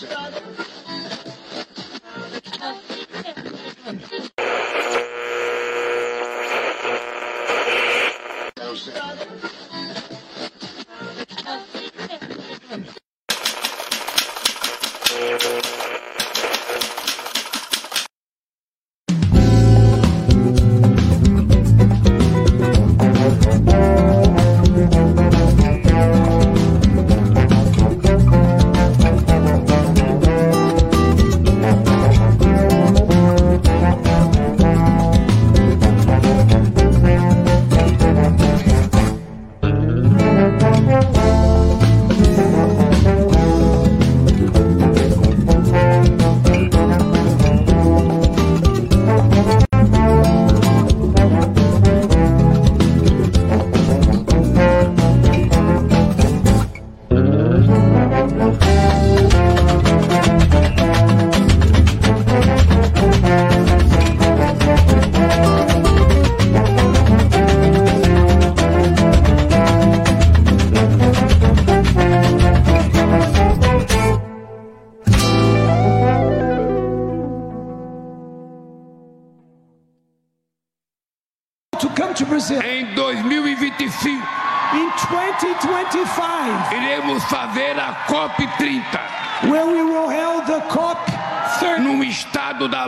to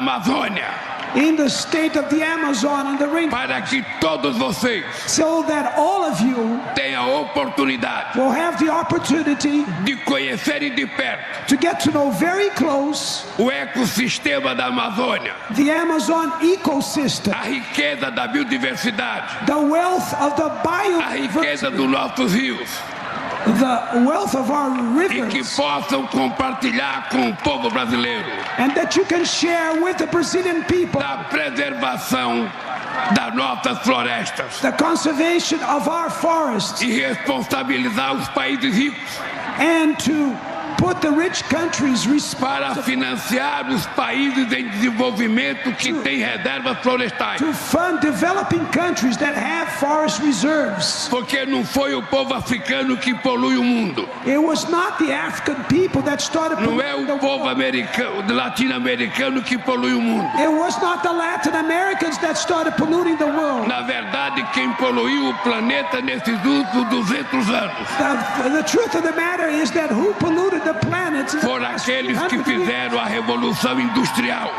Amazônia, in the state of the Amazon and the rain, para que todos vocês so that all of you tenham a oportunidade will have the opportunity de conhecerem de perto to get to know very close o ecossistema da Amazônia, the Amazon ecosystem, a riqueza da biodiversidade, the wealth of the a riqueza biodiversity, dos nossos rios, the wealth of our e que rivers, possam compartilhar com o povo brasileiro. And that you can share with the Brazilian people da preservação das nossas florestas. the conservation of our forests e responsabilizar os países ricos. and to put the rich countries para responsible financiar os países em desenvolvimento que têm reservas florestais. to fund developing countries that have forest reserves. Porque não foi o povo africano que polui o mundo. It was not the African people that started Não é o povo americano, latino-americano que polui o mundo. It was not the Latin Americans that started polluting the world. Na verdade, quem poluiu o planeta nesses últimos 200 anos The, the truth of the matter is that who polluted foram aqueles que 100 years fizeram a revolução industrial.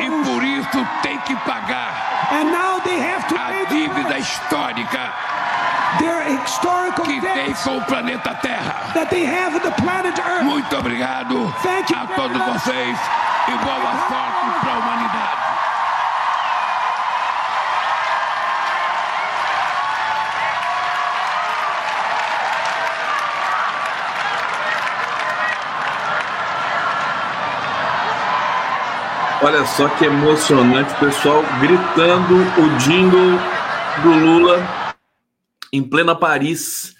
E por isso tem que pagar a dívida histórica que tem com o planeta Terra. Muito obrigado a todos vocês e boa sorte Olha só que emocionante, pessoal gritando o jingle do Lula em plena Paris.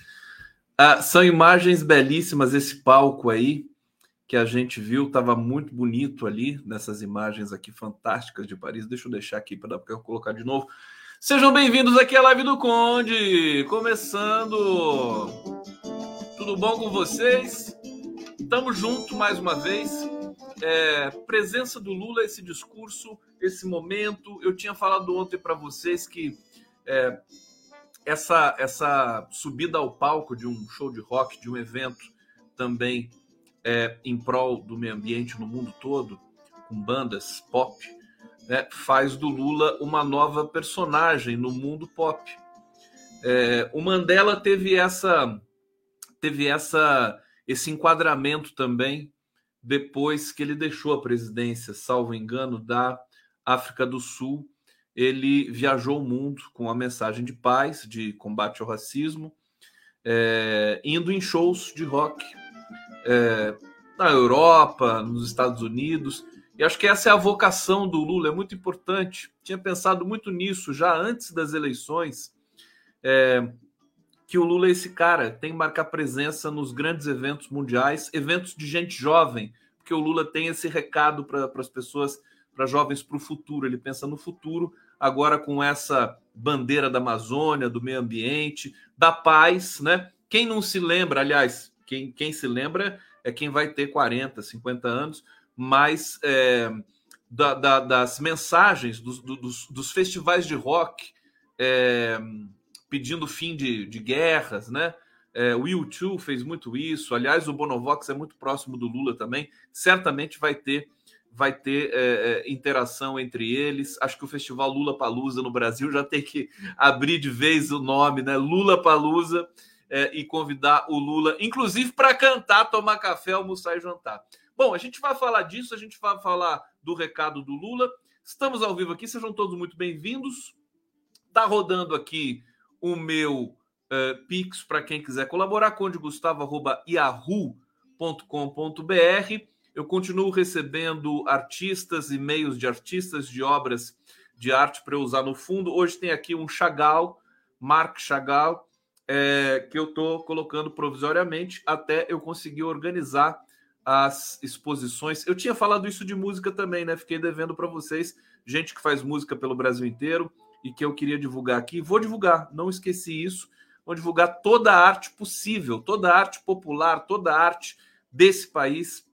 Ah, são imagens belíssimas esse palco aí que a gente viu, estava muito bonito ali nessas imagens aqui fantásticas de Paris. Deixa eu deixar aqui para eu colocar de novo. Sejam bem-vindos aqui à live do Conde, começando. Tudo bom com vocês? Estamos juntos mais uma vez é, presença do Lula, esse discurso, esse momento. Eu tinha falado ontem para vocês que é, essa, essa subida ao palco de um show de rock, de um evento também é, em prol do meio ambiente no mundo todo, com bandas pop, né, faz do Lula uma nova personagem no mundo pop. É, o Mandela teve essa teve essa esse enquadramento também depois que ele deixou a presidência, salvo engano, da África do Sul. Ele viajou o mundo com a mensagem de paz, de combate ao racismo, é, indo em shows de rock é, na Europa, nos Estados Unidos. E acho que essa é a vocação do Lula, é muito importante. Tinha pensado muito nisso já antes das eleições. É, que o Lula é esse cara, tem que marcar presença nos grandes eventos mundiais, eventos de gente jovem, porque o Lula tem esse recado para as pessoas, para jovens para o futuro. Ele pensa no futuro, agora com essa bandeira da Amazônia, do meio ambiente, da paz, né? Quem não se lembra, aliás, quem, quem se lembra é quem vai ter 40, 50 anos, mas é, da, da, das mensagens dos, dos, dos, festivais de rock é, pedindo fim de, de guerras, né? É, o YouTube fez muito isso. Aliás, o Bonovox é muito próximo do Lula também. Certamente vai ter vai ter é, é, interação entre eles. Acho que o festival Lula Palusa no Brasil já tem que abrir de vez o nome, né? Lula Palusa é, e convidar o Lula, inclusive para cantar, tomar café, almoçar e jantar. Bom, a gente vai falar disso, a gente vai falar do recado do Lula. Estamos ao vivo aqui, sejam todos muito bem-vindos. Tá rodando aqui o meu uh, Pix para quem quiser colaborar, condegustavo.yahoo.com.br eu continuo recebendo artistas, e-mails de artistas de obras de arte para eu usar no fundo. Hoje tem aqui um Chagall, Marc Chagall, é, que eu estou colocando provisoriamente até eu conseguir organizar as exposições. Eu tinha falado isso de música também, né? Fiquei devendo para vocês, gente que faz música pelo Brasil inteiro e que eu queria divulgar aqui. Vou divulgar, não esqueci isso. Vou divulgar toda a arte possível, toda a arte popular, toda a arte desse país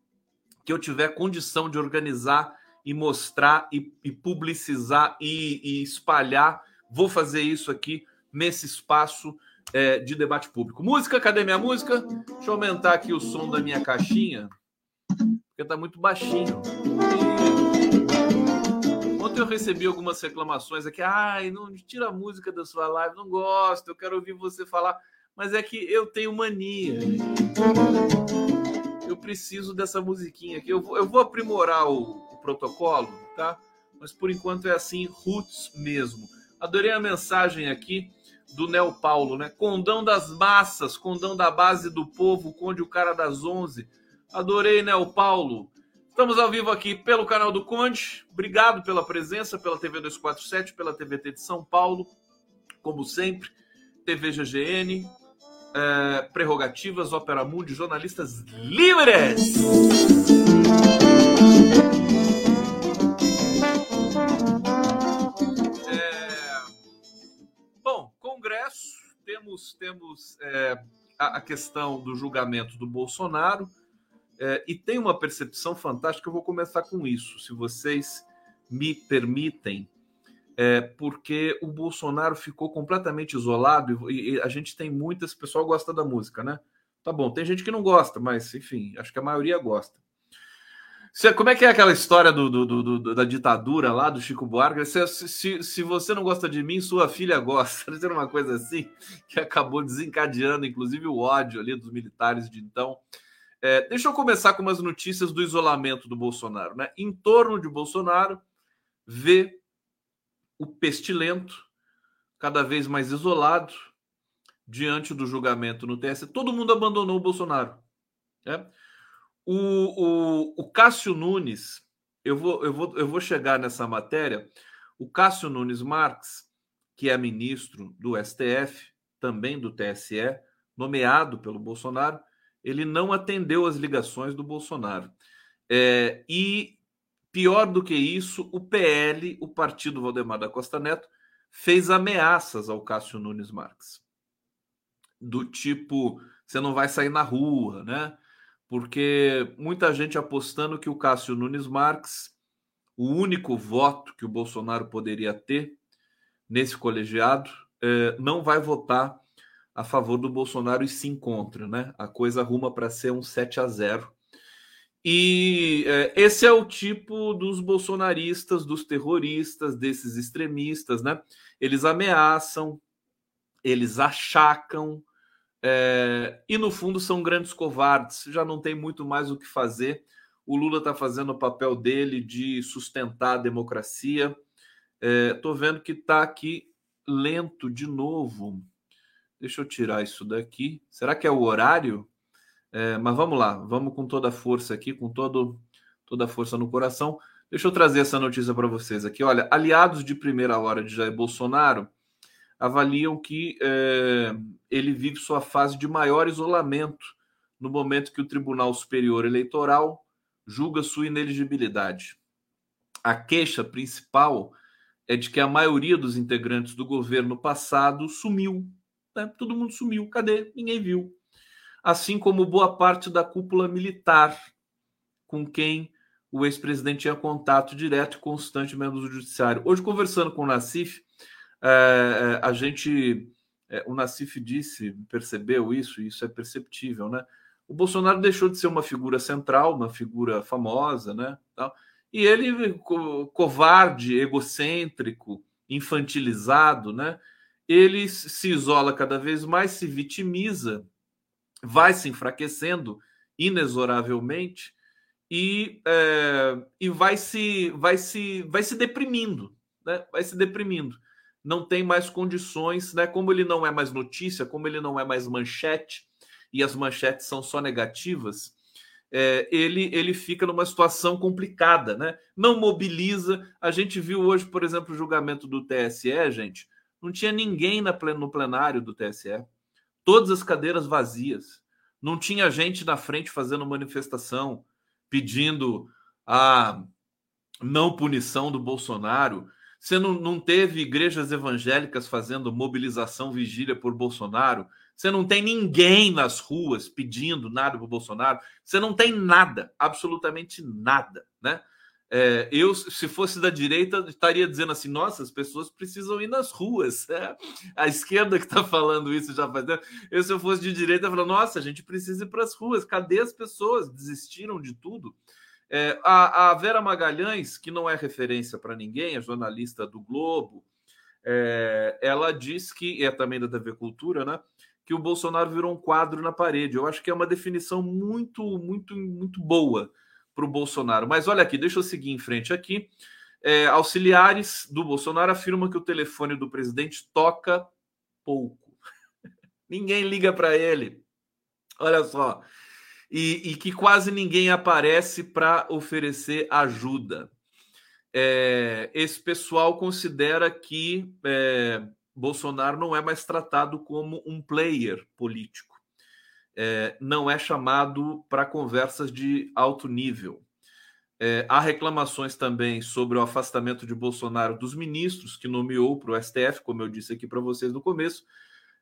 que eu tiver condição de organizar e mostrar e, e publicizar e, e, espalhar, vou fazer isso aqui nesse espaço é, de debate público. Música, cadê minha música? Deixa eu aumentar aqui o som da minha caixinha, porque tá muito baixinho. Ontem eu recebi algumas reclamações aqui. Ai, não tira a música da sua live, não gosto, eu quero ouvir você falar. Mas é que eu tenho mania eu preciso dessa musiquinha aqui. Eu vou, eu vou aprimorar o, o protocolo, tá? Mas por enquanto é assim, roots mesmo. Adorei a mensagem aqui do Nel Paulo, né? Condão das massas, condão da base do povo, conde o cara das onze. Adorei, Nel Paulo. Estamos ao vivo aqui pelo canal do Conde. Obrigado pela presença, pela TV 247, pela TVT de São Paulo, como sempre, TV GGN, é, prerrogativas, Opera Mundi, jornalistas livres. É, bom, Congresso, temos, temos é, a, a, questão do julgamento do Bolsonaro é, e tem uma percepção fantástica. Eu vou começar com isso, se vocês me permitem é, porque o Bolsonaro ficou completamente isolado e, e, a gente tem muitas, o pessoal gosta da música, né? Tá bom, tem gente que não gosta, mas enfim, acho que a maioria gosta. como é que é aquela história do, do, do, da ditadura lá do Chico Buarque? Se, se, se você não gosta de mim, sua filha gosta. Era uma coisa assim que acabou desencadeando, inclusive, o ódio ali dos militares de então. É, deixa eu começar com umas notícias do isolamento do Bolsonaro. Né? Em torno de Bolsonaro, vê o pestilento, cada vez mais isolado, diante do julgamento no TSE. Todo mundo abandonou o Bolsonaro. Né? O, o, o Cássio Nunes, eu vou, eu, vou, eu vou chegar nessa matéria. O Cássio Nunes Marques, que é ministro do STF, também do TSE, nomeado pelo Bolsonaro, ele não atendeu as ligações do Bolsonaro. É, e Pior do que isso, o PL, o partido Valdemar da Costa Neto, fez ameaças ao Cássio Nunes Marques. Do tipo, você não vai sair na rua, né? Porque muita gente apostando que o Cássio Nunes Marques, o único voto que o Bolsonaro poderia ter nesse colegiado, eh, não vai votar a favor do Bolsonaro e se encontra, né? A coisa arruma para ser um 7 a 0 e é, esse é o tipo dos bolsonaristas, dos terroristas, desses extremistas, né? Eles ameaçam, eles achacam, é, e no fundo são grandes covardes, já não tem muito mais o que fazer. O Lula está fazendo o papel dele de sustentar a democracia. Estou é, vendo que está aqui lento de novo. Deixa eu tirar isso daqui. Será que é o horário? É, mas vamos lá, vamos com toda a força aqui, com todo, toda a força no coração. Deixa eu trazer essa notícia para vocês aqui. Olha, aliados de primeira hora de Jair Bolsonaro avaliam que é, ele vive sua fase de maior isolamento no momento que o Tribunal Superior Eleitoral julga sua ineligibilidade. A queixa principal é de que a maioria dos integrantes do governo passado sumiu. Né? Todo mundo sumiu. Cadê? Ninguém viu. assim como boa parte da cúpula militar, com quem o ex-presidente tinha contato direto e constante membros do judiciário. Hoje, conversando com o Nassif, é, a gente, é, o Nassif disse, percebeu isso, e isso é perceptível, né? O Bolsonaro deixou de ser uma figura central, uma figura famosa, né? E ele, covarde, egocêntrico, infantilizado, né? Ele se isola cada vez mais, se vitimiza, vai se enfraquecendo inexoravelmente e, é, e vai se vai se vai se deprimindo, né? Vai se deprimindo. Não tem mais condições, né? Como ele não é mais notícia, como ele não é mais manchete e as manchetes são só negativas, é, ele, ele fica numa situação complicada, né? Não mobiliza. A gente viu hoje, por exemplo, o julgamento do TSE, gente. Não tinha ninguém no plenário do TSE. Todas as cadeiras vazias. Não tinha gente na frente fazendo manifestação, pedindo a não punição do Bolsonaro. Você não, não teve igrejas evangélicas fazendo mobilização vigília por Bolsonaro. Você não tem ninguém nas ruas pedindo nada para o Bolsonaro. Você não tem nada, absolutamente nada, né? É, eu, se fosse da direita, estaria dizendo assim: nossa, as pessoas precisam ir nas ruas. É, a esquerda que está falando isso já faz tempo. Eu, se eu fosse de direita, falo: nossa, a gente precisa ir para as ruas. Cadê as pessoas? Desistiram de tudo. É, a, a, Vera Magalhães, que não é referência para ninguém, é jornalista do Globo, é, ela diz que, é também da TV Cultura, né? que o Bolsonaro virou um quadro na parede. Eu acho que é uma definição muito, muito, muito boa para o Bolsonaro. Mas olha aqui, deixa eu seguir em frente aqui. É, auxiliares do Bolsonaro afirmam que o telefone do presidente toca pouco. ninguém liga para ele. Olha só. E, e, que quase ninguém aparece para oferecer ajuda. É, esse pessoal considera que é, Bolsonaro não é mais tratado como um player político, é, não é chamado para conversas de alto nível. É, há reclamações também sobre o afastamento de Bolsonaro dos ministros que nomeou para o STF, como eu disse aqui para vocês no começo,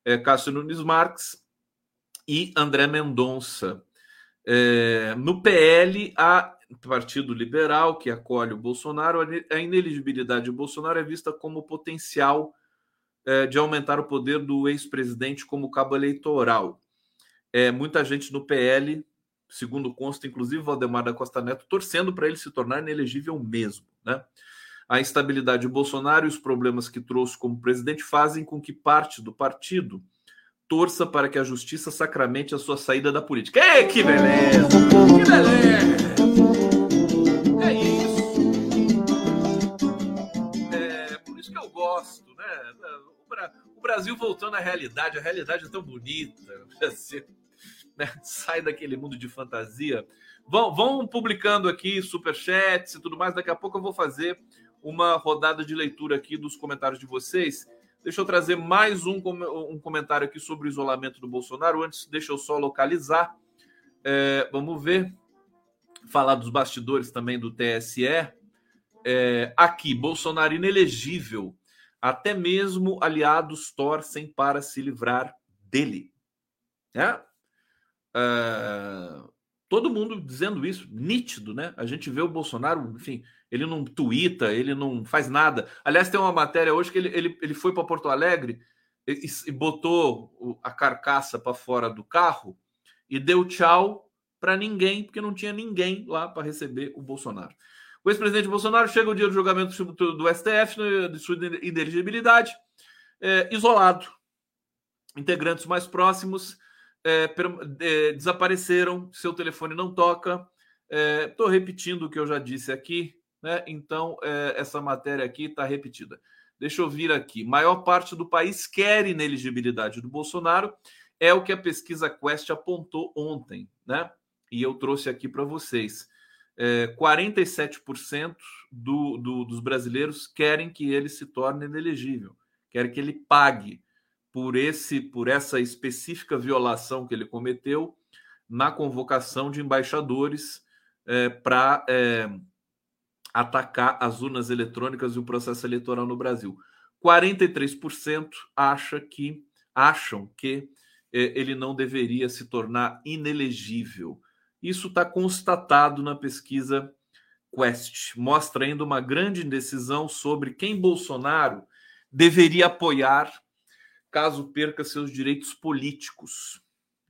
é, Cássio Nunes Marques e André Mendonça. É, no PL, há Partido Liberal, que acolhe o Bolsonaro, a ineligibilidade de Bolsonaro é vista como potencial é, de aumentar o poder do ex-presidente como cabo eleitoral. É, muita gente no PL, segundo consta, inclusive Valdemar da Costa Neto, torcendo para ele se tornar inelegível mesmo. Né? A instabilidade de Bolsonaro e os problemas que trouxe como presidente fazem com que parte do partido torça para que a justiça sacramente a sua saída da política. Ei, que beleza! Que beleza! É isso. É por isso que eu gosto, né? o Brasil voltando à realidade, a realidade é tão bonita. Você, né? Sai daquele mundo de fantasia. Vão, vão publicando aqui superchats e tudo mais. Daqui a pouco eu vou fazer uma rodada de leitura aqui dos comentários de vocês. Deixa eu trazer mais um, um comentário aqui sobre o isolamento do Bolsonaro. Antes, deixa eu só localizar. É, vamos ver. Falar dos bastidores também do TSE. É, aqui, Bolsonaro inelegível até mesmo aliados torcem para se livrar dele. É? Uh, todo mundo dizendo isso, nítido, né? A gente vê o Bolsonaro, enfim, ele não tuita, ele não faz nada. Aliás, tem uma matéria hoje que ele, ele, ele foi para Porto Alegre e, e botou a carcaça para fora do carro e deu tchau para ninguém, porque não tinha ninguém lá para receber o Bolsonaro. O ex-presidente Bolsonaro chega o dia do julgamento do STF né, de sua ineligibilidade, é, isolado. Integrantes mais próximos é, é, desapareceram, seu telefone não toca. Estou é, repetindo o que eu já disse aqui, né? então é, essa matéria aqui está repetida. Deixa eu vir aqui. Maior parte do país quer ineligibilidade do Bolsonaro, é o que a pesquisa Quest apontou ontem, né? E eu trouxe aqui para vocês é, 47% do, do, dos brasileiros querem que ele se torne inelegível, querem que ele pague por esse por essa específica violação que ele cometeu na convocação de embaixadores é, para é, atacar as urnas eletrônicas e o processo eleitoral no Brasil. 43% acha que acham que é, ele não deveria se tornar inelegível. Isso está constatado na pesquisa Quest. Mostra ainda uma grande indecisão sobre quem Bolsonaro deveria apoiar caso perca seus direitos políticos.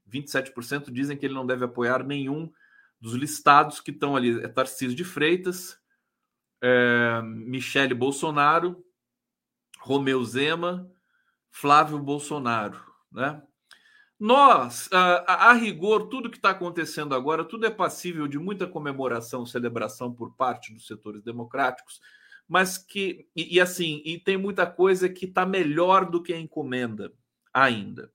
27% dizem que ele não deve apoiar nenhum dos listados que estão ali. É Tarcísio de Freitas, é, Michele Bolsonaro, Romeu Zema, Flávio Bolsonaro. Né? Nós, a, a, rigor, tudo que está acontecendo agora, tudo é passível de muita comemoração, celebração por parte dos setores democráticos, mas que, e, e assim, e tem muita coisa que está melhor do que a encomenda ainda.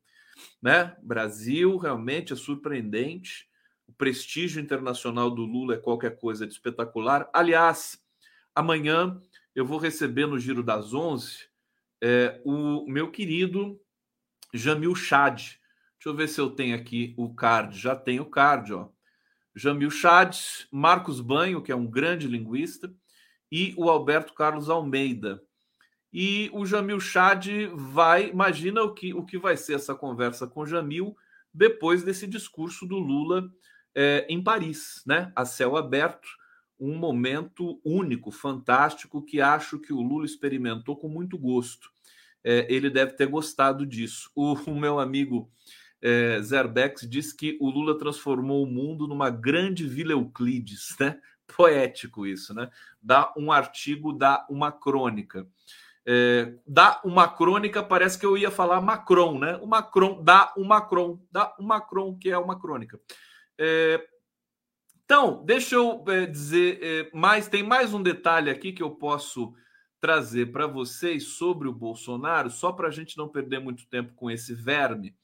Né? Brasil realmente é surpreendente, o prestígio internacional do Lula é qualquer coisa de espetacular. Aliás, amanhã eu vou receber no Giro das Onze é, o meu querido Jamil Chad Deixa eu ver se eu tenho aqui o card. Já tenho o card, ó. Jamil Chad, Marcos Banho, que é um grande linguista, e o Alberto Carlos Almeida. E o Jamil Chad vai, imagina o que, o que vai ser essa conversa com o Jamil depois desse discurso do Lula é, em Paris, né? A céu aberto, um momento único, fantástico, que acho que o Lula experimentou com muito gosto. É, ele deve ter gostado disso. O, o meu amigo é, Zerbex diz que o Lula transformou o mundo numa grande Vila Euclides, né? Poético isso, né? Dá um artigo, dá uma crônica. É, dá uma crônica, parece que eu ia falar Macron, né? O Macron, dá um Macron, dá um Macron, que é uma crônica. É, então, deixa eu é, dizer é, mais, tem mais um detalhe aqui que eu posso trazer para vocês sobre o Bolsonaro, só para a gente não perder muito tempo com esse verme.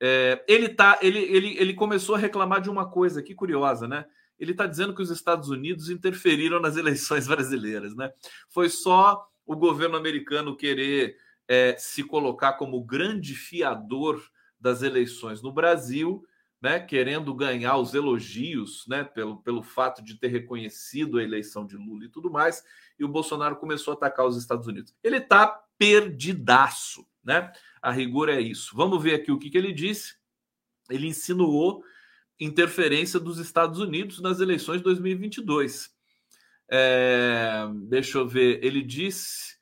É, ele, tá, ele, ele, ele começou a reclamar de uma coisa que curiosa, né? Ele está dizendo que os Estados Unidos interferiram nas eleições brasileiras, né? Foi só o governo americano querer é, se colocar como grande fiador das eleições no Brasil, né? Querendo ganhar os elogios, né? Pelo, pelo fato de ter reconhecido a eleição de Lula e tudo mais, e o Bolsonaro começou a atacar os Estados Unidos. Ele está perdidaço, né? A rigor é isso. Vamos ver aqui o que, que ele disse. Ele insinuou interferência dos Estados Unidos nas eleições de 2022. É, deixa eu ver. Ele disse.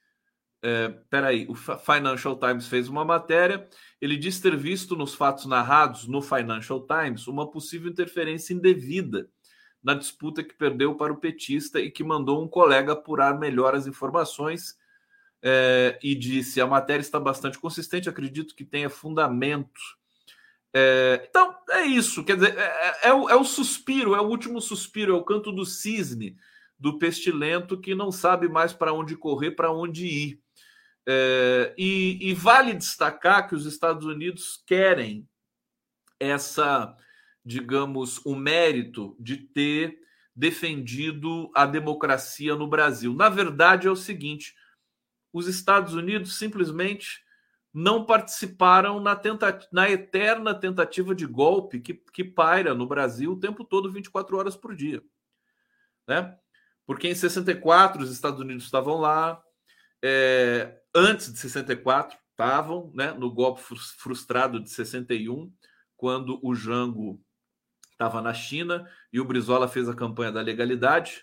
É, peraí, o Financial Times fez uma matéria. Ele disse ter visto nos fatos narrados no Financial Times uma possível interferência indevida na disputa que perdeu para o petista e que mandou um colega apurar melhor as informações é, e disse: a matéria está bastante consistente, acredito que tenha fundamento. É, então, é isso. Quer dizer, é, é, é, o, é, o, suspiro, é o último suspiro, é o canto do cisne do pestilento que não sabe mais para onde correr, para onde ir. É, e, e vale destacar que os Estados Unidos querem essa, digamos, o mérito de ter defendido a democracia no Brasil. Na verdade, é o seguinte os Estados Unidos simplesmente não participaram na, na eterna tentativa de golpe que, que paira no Brasil o tempo todo, 24 horas por dia. Né? Porque em 64 os Estados Unidos estavam lá, é, antes de 64 estavam né, no golpe frustrado de 61, quando o Jango estava na China e o Brizola fez a campanha da legalidade.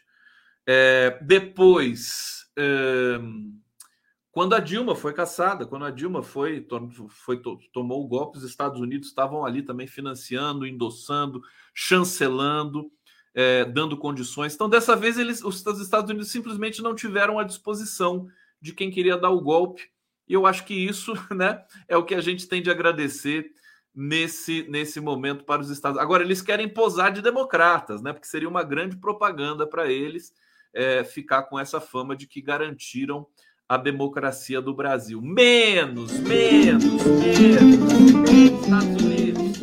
É, depois. É, quando a Dilma foi caçada, quando a Dilma foi, foi tomou o golpe, os Estados Unidos estavam ali também financiando, endossando, chancelando, é, dando condições. Então, dessa vez, eles, os Estados Unidos simplesmente não tiveram a disposição de quem queria dar o golpe. E eu acho que isso né, é o que a gente tem de agradecer nesse, nesse momento para os Estados Agora, eles querem posar de democratas, né? Porque seria uma grande propaganda para eles é, ficar com essa fama de que garantiram a democracia do Brasil. Menos, menos, menos. Estados Unidos.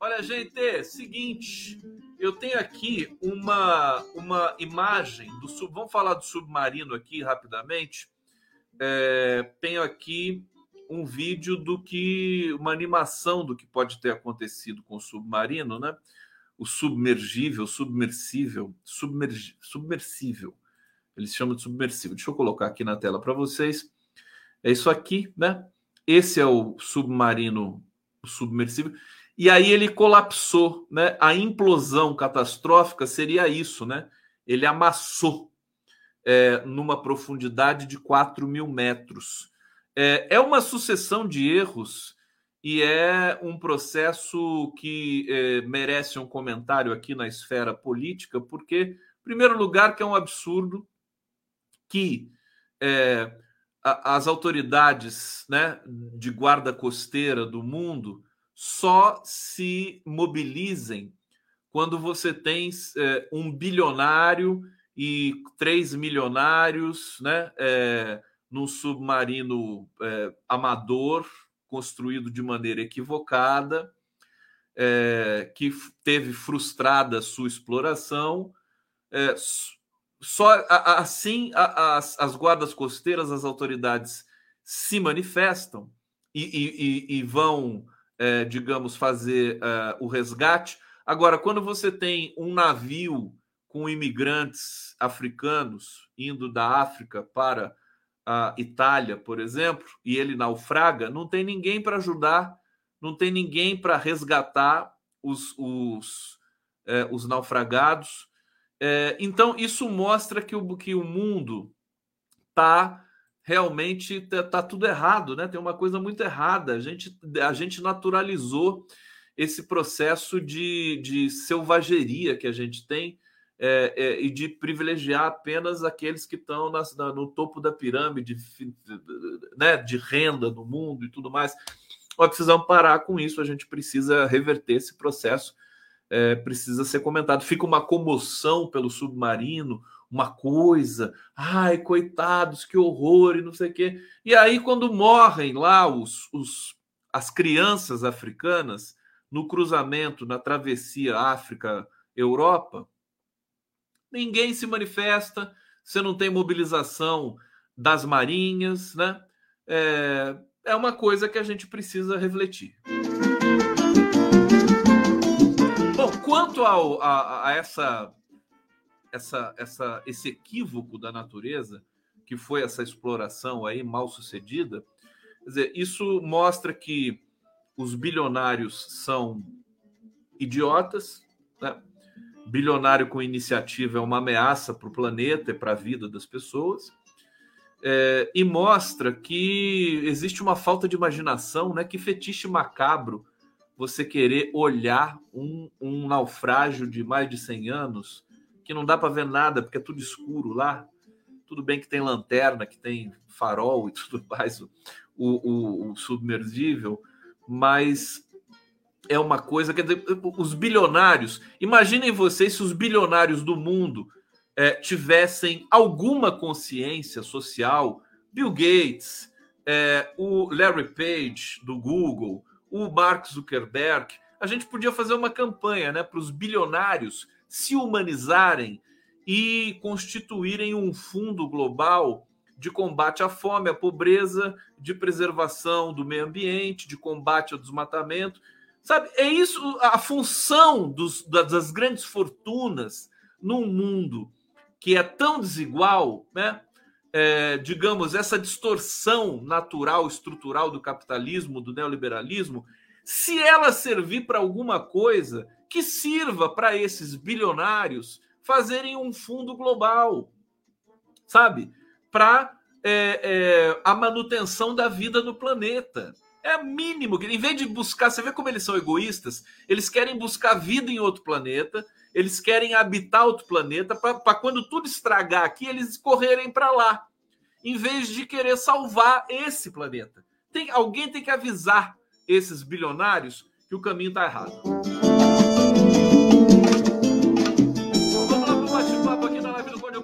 Olha, gente, seguinte, eu tenho aqui uma, uma imagem do sub. Vamos falar do submarino aqui rapidamente. É, tenho aqui um vídeo do que uma animação do que pode ter acontecido com o submarino, né? O submergível, submersível, submersível eles chamam de submersível. Deixa eu colocar aqui na tela para vocês. É isso aqui, né? esse é o submarino submersível. E aí ele colapsou, né? A implosão catastrófica seria isso, né? Ele amassou é, numa profundidade de 4 mil metros. É, é uma sucessão de erros e é um processo que é, merece um comentário aqui na esfera política, porque, em primeiro lugar, que é um absurdo que é, as autoridades né, de guarda costeira do mundo só se mobilizem quando você tem é, um bilionário e três milionários né, é, num submarino é, amador construído de maneira equivocada, é, que teve frustrada sua exploração. Só assim as, as guardas costeiras, as autoridades se manifestam e, e, e vão é, digamos, fazer é, o resgate. Agora, quando você tem um navio com imigrantes africanos indo da África para a Itália, por exemplo, e ele naufraga, não tem ninguém para ajudar, não tem ninguém para resgatar os, os, é, os naufragados. É, então, isso mostra que o, que o mundo está realmente tá, tá tudo errado, né? Tem uma coisa muito errada. A gente, a gente naturalizou esse processo de, de selvageria que a gente tem é, é, e de privilegiar apenas aqueles que estão na, no topo da pirâmide né, de renda do mundo e tudo mais. Nós precisamos parar com isso, a gente precisa reverter esse processo, é, precisa ser comentado. Fica uma comoção pelo submarino, uma coisa, ai, coitados, que horror e não sei o quê. E aí, quando morrem lá os, os, as crianças africanas no cruzamento, na travessia África-Europa, ninguém se manifesta, você não tem mobilização das marinhas, né? É, é uma coisa que a gente precisa refletir. Quanto ao, a, a essa essa, essa, esse equívoco da natureza, que foi essa exploração aí mal sucedida, quer dizer, isso mostra que os bilionários são idiotas, né? bilionário com iniciativa é uma ameaça para o planeta e para a vida das pessoas, é, e mostra que existe uma falta de imaginação, né? Que fetiche macabro você querer olhar um, um naufrágio de mais de 100 anos que não dá para ver nada, porque é tudo escuro lá. Tudo bem que tem lanterna, que tem farol e tudo mais, o, o, o submersível, mas é uma coisa. Dizer, os bilionários. Imaginem vocês se os bilionários do mundo é, tivessem alguma consciência social. Bill Gates, é, o Larry Page do Google, o Mark Zuckerberg. A gente podia fazer uma campanha né, para os bilionários se humanizarem e constituírem um fundo global de combate à fome, à pobreza, de preservação do meio ambiente, de combate ao desmatamento. Sabe, é isso a função dos, das grandes fortunas num mundo que é tão desigual, né? É, digamos, essa distorção natural, estrutural do capitalismo, do neoliberalismo, se ela servir para alguma coisa, que sirva para esses bilionários fazerem um fundo global, sabe? Para é, é, a manutenção da vida no planeta. É mínimo. Em vez de buscar, você vê como eles são egoístas? Eles querem buscar vida em outro planeta, eles querem habitar outro planeta para quando tudo estragar aqui, eles correrem para lá. Em vez de querer salvar esse planeta. Tem, alguém tem que avisar esses bilionários que o caminho está errado.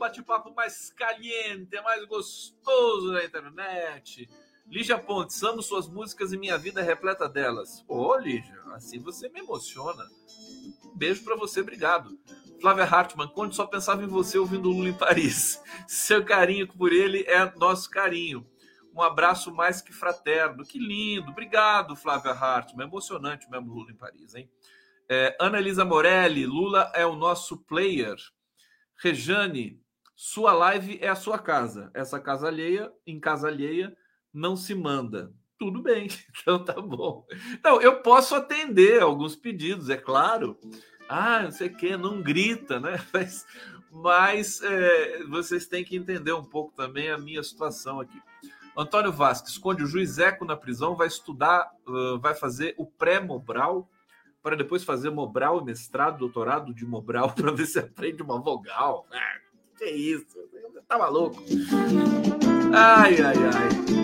bate-papo mais caliente, mais gostoso da internet. Lígia Pontes, amo suas músicas e minha vida é repleta delas. Ô, Lígia, assim você me emociona. Beijo para você, obrigado. Flávia Hartmann, quando só pensava em você ouvindo Lula em Paris. Seu carinho por ele é nosso carinho. Um abraço mais que fraterno. Que lindo. Obrigado, Flávia Hartmann. Emocionante mesmo Lula em Paris, hein? É, Ana Elisa Morelli, Lula é o nosso player. Rejane, sua live é a sua casa. Essa casa alheia, em casa alheia, não se manda. tudo bem, então tá bom. Então, eu posso atender alguns pedidos, é claro. Ah, não sei o que, não grita, né? Mas, mas é, vocês têm que entender um pouco também a minha situação aqui. Antônio Vasques, esconde o juiz Eco na prisão, vai estudar, uh, vai fazer o pré-Mobral, para depois fazer Mobral, mestrado, doutorado de Mobral, para ver se aprende uma vogal. Ah, que isso? Tá maluco? Ai, ai, ai.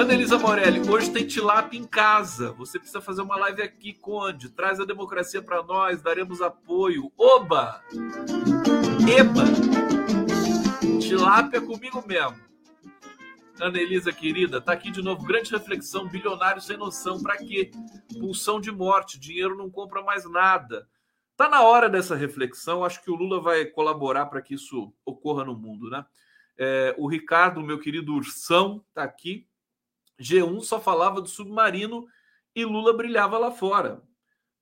Ana Elisa Morelli, hoje tem tilápia em casa. Você precisa fazer uma live aqui, Conde. Traz a democracia para nós, daremos apoio. Oba! Eba! Tilápia comigo mesmo. Ana Elisa, querida, tá aqui de novo. Grande reflexão, bilionário sem noção. Para quê? Pulsão de morte, dinheiro não compra mais nada. Tá na hora dessa reflexão. Acho que o Lula vai colaborar para que isso ocorra no mundo, né? É, o Ricardo, meu querido Ursão, está aqui. G1 só falava do submarino e Lula brilhava lá fora.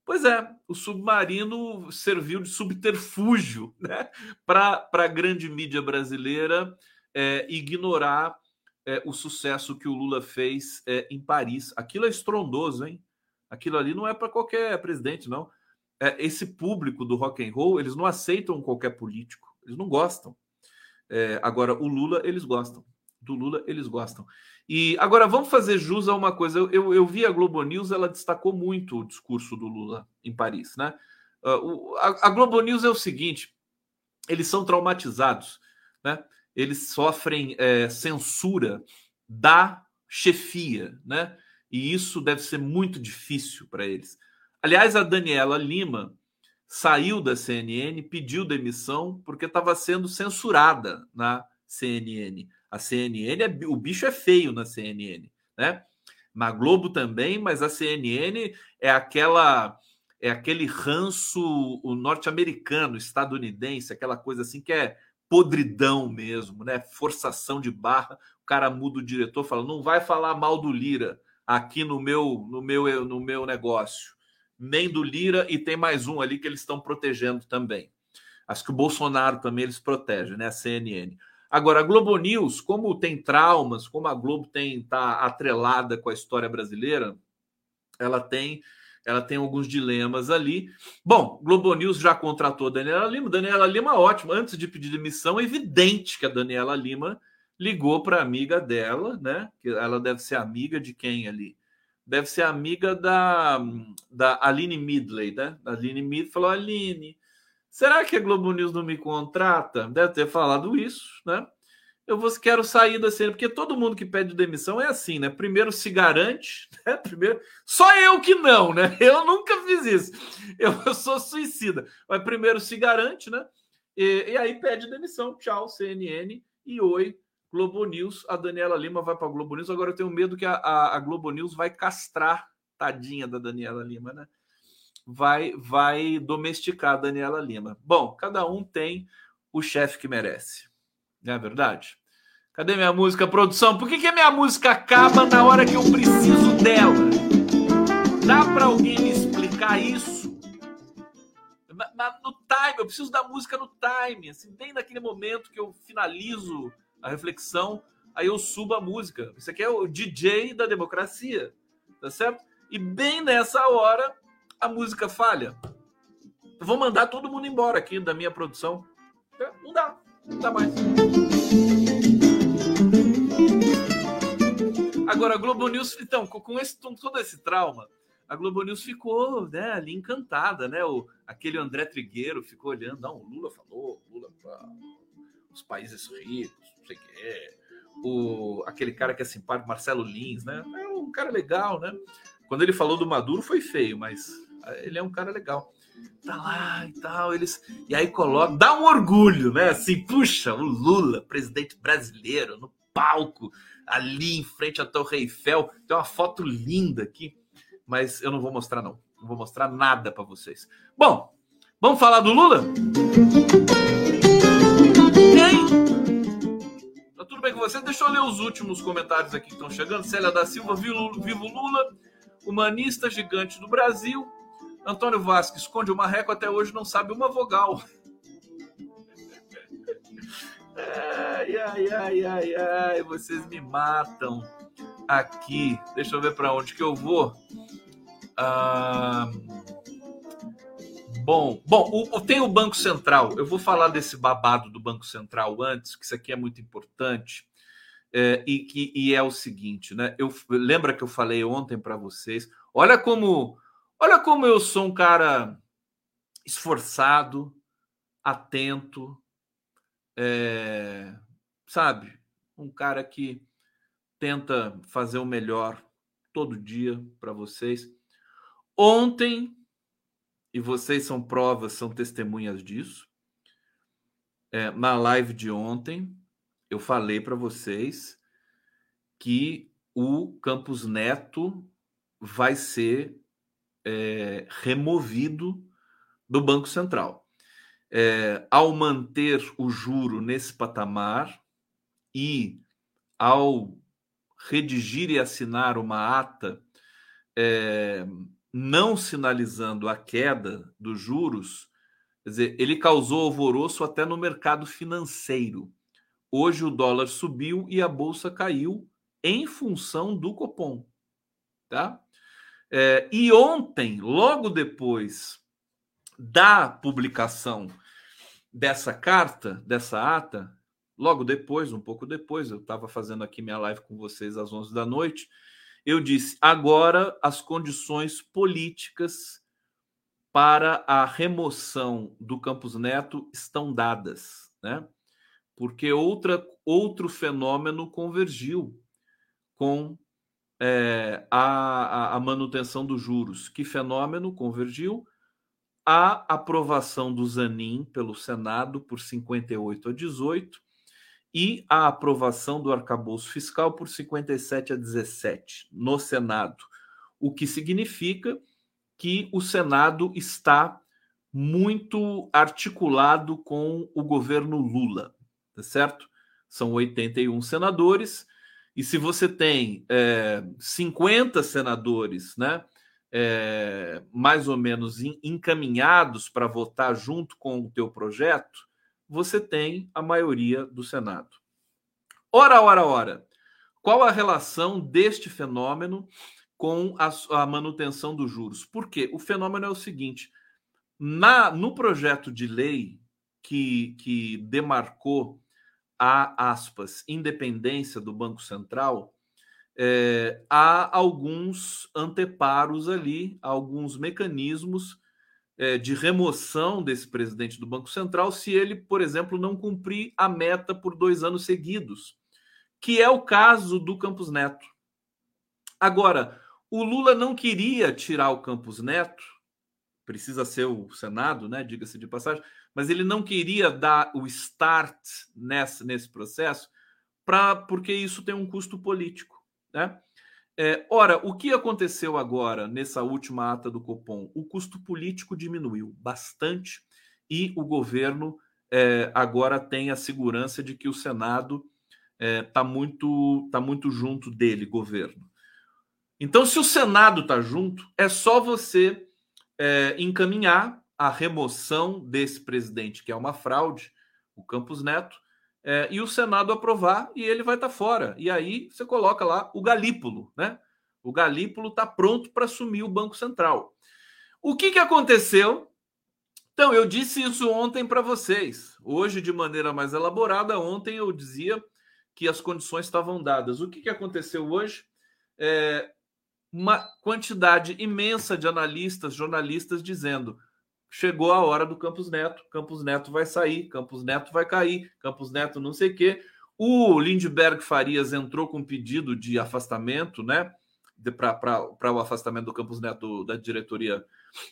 Pois é, o submarino serviu de subterfúgio né, para a grande mídia brasileira é, ignorar é, o sucesso que o Lula fez é, em Paris. Aquilo é estrondoso, hein? Aquilo ali não é para qualquer presidente, não. É, esse público do rock and roll, eles não aceitam qualquer político, eles não gostam. É, agora, o Lula, eles gostam. Do Lula, eles gostam. E agora, vamos fazer jus a uma coisa. Eu, eu, eu vi a Globo News, ela destacou muito o discurso do Lula em Paris. Né? Uh, a, a, Globo News é o seguinte: eles são traumatizados, né? eles sofrem é, censura da chefia, né? e isso deve ser muito difícil para eles. Aliás, a Daniela Lima, saiu da CNN, pediu demissão porque estava sendo censurada na CNN. A CNN, é, o bicho é feio na CNN, né? Na Globo também, mas a CNN é aquela é aquele ranço norte-americano, estadunidense, aquela coisa assim que é podridão mesmo, né? Forçação de barra. O cara muda o diretor, fala: "Não vai falar mal do Lira aqui no meu no meu no meu negócio" nem do Lira, e tem mais um ali que eles estão protegendo também. Acho que o Bolsonaro também eles protegem, né? A CNN. Agora, a Globo News, como tem traumas, como a Globo tem tá atrelada com a história brasileira, ela tem ela tem alguns dilemas ali. Bom, Globo News já contratou Daniela Lima. Daniela Lima, ótimo. Antes de pedir demissão, é evidente que a Daniela Lima ligou para a amiga dela, né? Que ela deve ser amiga de quem ali? deve ser amiga da, da Aline Midley, né? A Aline Midley falou: Aline, será que a Globo News não me contrata? Deve ter falado isso, né? Eu vou, quero sair da cena, porque todo mundo que pede demissão é assim, né? Primeiro se garante, né? Primeiro, só eu que não, né? Eu nunca fiz isso. Eu, eu sou suicida. Mas primeiro se garante, né? E, e aí pede demissão. Tchau, CNN e oi, Globo News, a Daniela Lima vai para Globo News. Agora eu tenho medo que a, a, a, Globo News vai castrar, tadinha da Daniela Lima, né? Vai, vai domesticar a Daniela Lima. Bom, cada um tem o chefe que merece. Não é verdade? Cadê minha música, produção? Por que, que a minha música acaba na hora que eu preciso dela? Dá para alguém me explicar isso? Na, na, no time, eu preciso da música no time, assim, bem naquele momento que eu finalizo a reflexão, aí eu subo a música. Isso aqui é o DJ da democracia, tá certo? E bem nessa hora a música falha. Eu vou mandar todo mundo embora aqui da minha produção. É, não dá, não dá mais. Agora, a Globo News, então, com, esse, com todo esse trauma, a Globo News ficou né, ali encantada, né? O, aquele André Trigueiro ficou olhando, não, o Lula falou, Lula os países ricos, sei o quê. O, aquele cara que é simpático, Marcelo Lins, né? É um cara legal, né? Quando ele falou do Maduro foi feio, mas ele é um cara legal. Tá lá e tal, eles. E aí coloca. Dá um orgulho, né? Assim, puxa, o Lula, presidente brasileiro, no palco, ali em frente à Torre Eiffel. Tem uma foto linda aqui, mas eu não vou mostrar, não. Não vou mostrar nada para vocês. Bom, vamos falar do Lula? tudo bem com você? Deixa eu ler os últimos comentários aqui que estão chegando. Célia da Silva, Vivo Lula, humanista gigante do Brasil. Antônio Vasques, esconde o marreco até hoje não sabe uma vogal. Ai, ai, ai, ai, ai, vocês me matam. aqui. Deixa eu ver para onde que eu vou. Ah, bom, bom, o, tem o Banco Central. Eu vou falar desse babado do Banco Central antes, que isso aqui é muito importante. É, e que e é o seguinte, né? Eu lembra que eu falei ontem para vocês. Olha como, olha como eu sou um cara esforçado, atento, é, sabe? Um cara que tenta fazer o melhor todo dia para vocês. Ontem, e vocês são provas, são testemunhas disso, é, na live de ontem, eu falei para vocês que o Campos Neto vai ser é, removido do Banco Central. É, ao manter o juro nesse patamar e ao redigir e assinar uma ata é, não sinalizando a queda dos juros, quer dizer, ele causou alvoroço até no mercado financeiro. Hoje o dólar subiu e a bolsa caiu em função do Copom, tá? É, e ontem, logo depois da publicação dessa carta, dessa ata, logo depois, um pouco depois, eu estava fazendo aqui minha live com vocês às 11 da noite, eu disse: agora as condições políticas para a remoção do Campos Neto estão dadas, né? Porque outra, outro fenômeno convergiu com é, a, a manutenção dos juros. Que fenômeno convergiu? A aprovação do Zanin pelo Senado por 58 a 18 e a aprovação do arcabouço fiscal por 57 a 17 no Senado, o que significa que o Senado está muito articulado com o governo Lula, tá certo? São 81 senadores, e se você tem é, 50 senadores, né, é, mais ou menos encaminhados para votar junto com o teu projeto, você tem a maioria do Senado. Ora, ora, ora. Qual a relação deste fenômeno com a, a manutenção dos juros? Porque o fenômeno é o seguinte: na, no projeto de lei que, que demarcou a aspas independência do Banco Central, é, há alguns anteparos ali, alguns mecanismos é, de remoção desse presidente do Banco Central se ele, por exemplo, não cumprir a meta por dois anos seguidos, que é o caso do Campos Neto. Agora, o Lula não queria tirar o Campos Neto, precisa ser o Senado, né? Diga-se de passagem, mas ele não queria dar o start nessa, nesse processo, pra, porque isso tem um custo político, né? É, ora, o que aconteceu agora nessa última ata do Copom? O custo político diminuiu bastante e o governo é, agora tem a segurança de que o Senado está é, tá muito, tá muito junto dele, governo. Então, se o Senado está junto, é só você é, encaminhar a remoção desse presidente, que é uma fraude, o Campos Neto, é, e o Senado aprovar e ele vai estar tá fora. E aí você coloca lá o Galípolo, né? O Galípolo está pronto para assumir o Banco Central. O que, que aconteceu? Então, eu disse isso ontem para vocês. Hoje, de maneira mais elaborada, ontem eu dizia que as condições estavam dadas. O que, que aconteceu hoje? É, uma quantidade imensa de analistas, jornalistas dizendo chegou a hora do Campos Neto, Campos Neto vai sair, Campos Neto vai cair, Campos Neto não sei o quê. O Lindbergh Farias entrou com pedido de afastamento, né? Para o afastamento do Campos Neto da diretoria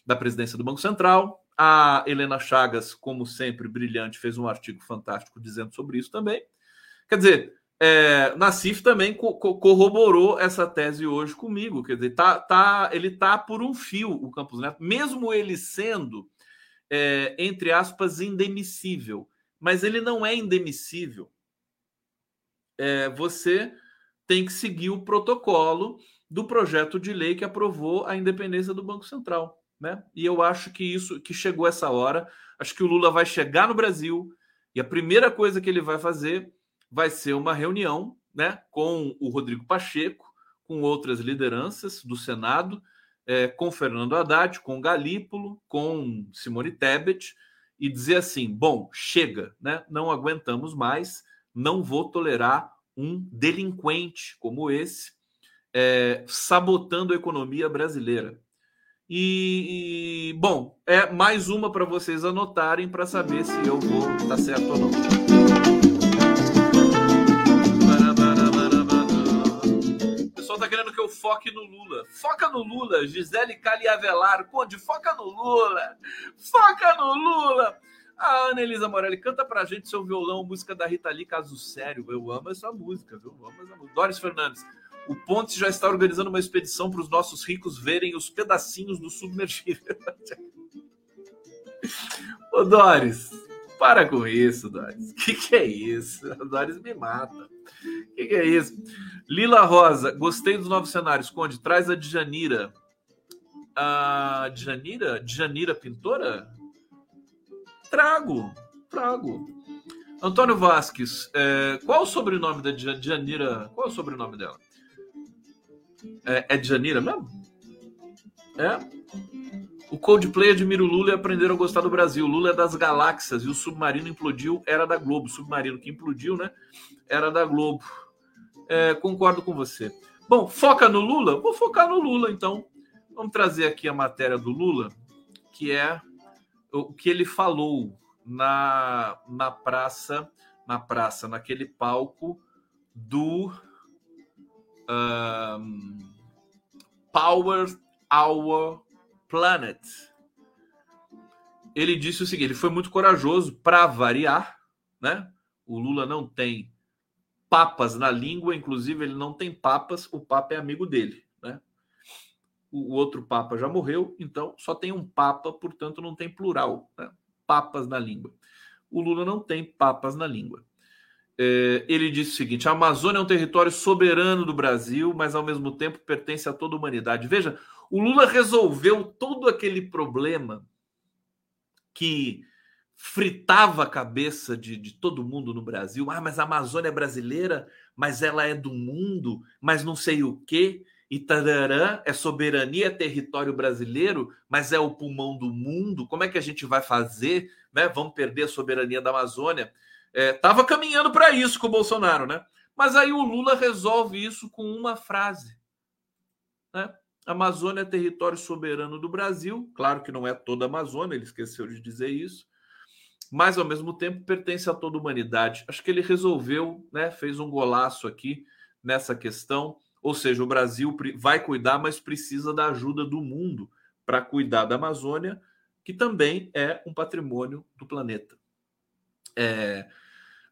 da presidência do Banco Central. A Helena Chagas, como sempre, brilhante, fez um artigo fantástico dizendo sobre isso também. Quer dizer, é, Nassif também co corroborou essa tese hoje comigo. Quer dizer, tá, tá, ele tá por um fio o Campos Neto, mesmo ele sendo, é, entre aspas, indemissível. Mas ele não é indemissível. É, você tem que seguir o protocolo do projeto de lei que aprovou a independência do Banco Central. Né? E eu acho que isso que chegou essa hora. Acho que o Lula vai chegar no Brasil e a primeira coisa que ele vai fazer vai ser uma reunião né, com o Rodrigo Pacheco, com outras lideranças do Senado, é, com Fernando Haddad, com Galípolo, com Simone Tebet, e dizer assim: bom, chega, né? não aguentamos mais, não vou tolerar um delinquente como esse é, sabotando a economia brasileira. E, e, bom, é mais uma para vocês anotarem para saber se eu vou estar tá certo ou não. Eu foque no Lula. Foca no Lula, Gisele Caliavelar. Conde, foca no Lula. Foca no Lula. A Ana Elisa Morelli, canta pra gente seu violão, música da Rita Lee, caso sério. Eu amo essa música, viu? Eu amo essa música. Doris Fernandes, o Pontes já está organizando uma expedição para os nossos ricos verem os pedacinhos do submergível. Ô, Doris, para com isso, Doris. Que, que é isso? A Doris me mata. Que, que é isso? Lila Rosa, gostei dos novos cenários. Conde, traz a Djanira. A Djanira? Djanira pintora? Trago, trago. Antônio Vasques, é, qual o sobrenome da Djanira? Qual é o sobrenome dela? É, é Djanira mesmo? É. O Coldplay admira o Lula e aprenderam a gostar do Brasil. Lula é das galáxias e o submarino implodiu, era da Globo. O submarino que implodiu, né? Era da Globo. É, concordo com você. Bom, foca no Lula? Vou focar no Lula, então. Vamos trazer aqui a matéria do Lula, que é o que ele falou na, na praça, na praça, naquele palco do um, Power Our Planet. Ele disse o seguinte: ele foi muito corajoso para variar, né? O Lula não tem papas na língua, inclusive ele não tem papas, o Papa é amigo dele, né? O outro Papa já morreu, então só tem um Papa, portanto não tem plural, né? papas na língua. O Lula não tem papas na língua. É, ele disse o seguinte: a Amazônia é um território soberano do Brasil, mas ao mesmo tempo pertence a toda a humanidade. Veja, o Lula resolveu todo aquele problema que fritava a cabeça de, de todo mundo no Brasil. Ah, mas a Amazônia é brasileira, mas ela é do mundo, mas não sei o quê. E tararã, é soberania, é território brasileiro, mas é o pulmão do mundo. Como é que a gente vai fazer? Né? Vamos perder a soberania da Amazônia. Estava é, caminhando para isso com o Bolsonaro, né? Mas aí o Lula resolve isso com uma frase. Né? Amazônia é território soberano do Brasil. Claro que não é toda a Amazônia, ele esqueceu de dizer isso. Mas, ao mesmo tempo, pertence a toda a humanidade. Acho que ele resolveu, né? fez um golaço aqui nessa questão. Ou seja, o Brasil vai cuidar, mas precisa da ajuda do mundo para cuidar da Amazônia, que também é um patrimônio do planeta. É,